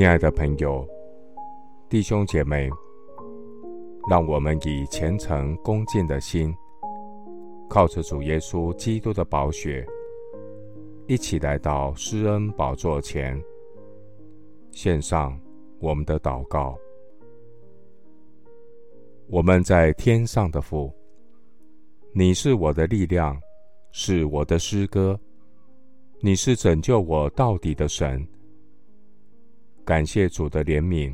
亲爱的朋友、弟兄姐妹，让我们以虔诚恭敬的心，靠着主耶稣基督的宝血，一起来到施恩宝座前，献上我们的祷告。我们在天上的父，你是我的力量，是我的诗歌，你是拯救我到底的神。感谢主的怜悯，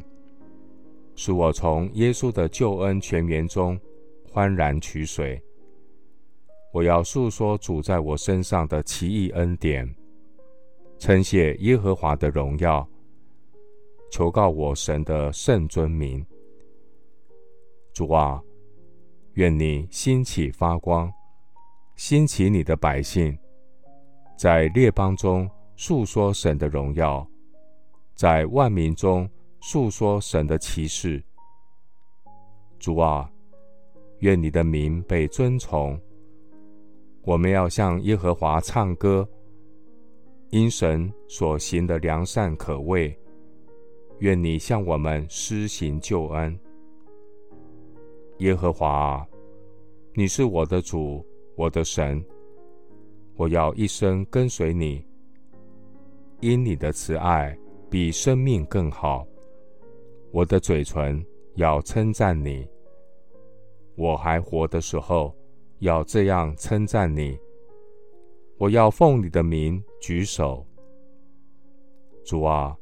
使我从耶稣的救恩泉源中欢然取水。我要述说主在我身上的奇异恩典，称谢耶和华的荣耀，求告我神的圣尊名。主啊，愿你兴起发光，兴起你的百姓，在列邦中述说神的荣耀。在万民中述说神的奇事。主啊，愿你的名被尊崇。我们要向耶和华唱歌，因神所行的良善可畏。愿你向我们施行救恩。耶和华啊，你是我的主，我的神。我要一生跟随你，因你的慈爱。比生命更好，我的嘴唇要称赞你。我还活的时候，要这样称赞你。我要奉你的名举手。主啊，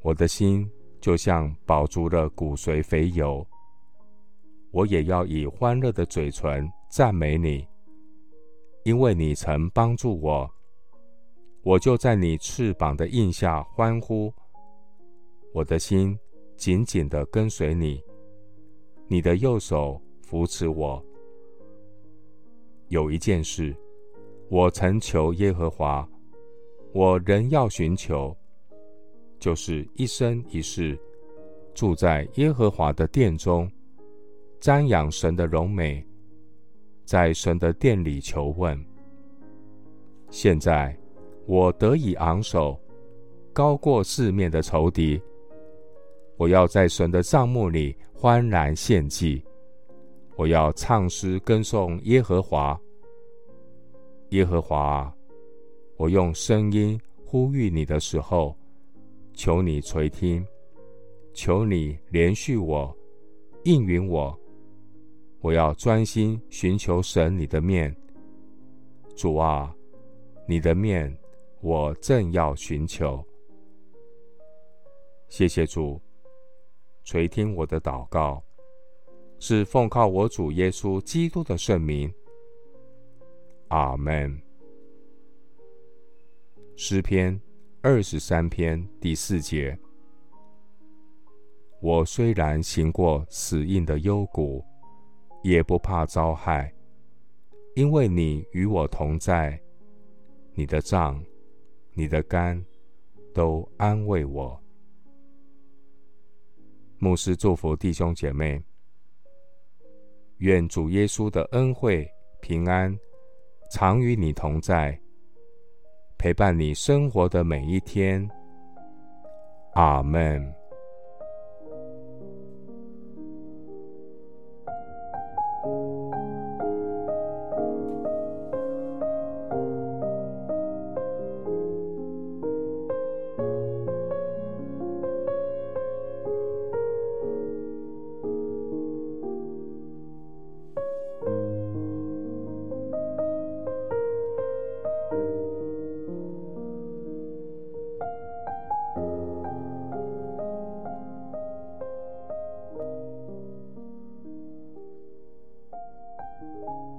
我的心就像饱足了骨髓肥油，我也要以欢乐的嘴唇赞美你，因为你曾帮助我。我就在你翅膀的荫下欢呼，我的心紧紧地跟随你，你的右手扶持我。有一件事，我曾求耶和华，我仍要寻求，就是一生一世住在耶和华的殿中，瞻仰神的荣美，在神的殿里求问。现在。我得以昂首，高过四面的仇敌。我要在神的帐幕里欢然献祭。我要唱诗跟颂耶和华。耶和华，我用声音呼吁你的时候，求你垂听，求你怜恤我，应允我。我要专心寻求神你的面。主啊，你的面。我正要寻求，谢谢主垂听我的祷告，是奉靠我主耶稣基督的圣名。阿门。诗篇二十三篇第四节：我虽然行过死荫的幽谷，也不怕遭害，因为你与我同在，你的杖。你的肝都安慰我。牧师祝福弟兄姐妹愿主耶稣的恩惠平安常与你同在陪伴你生活的每一天。阿门。you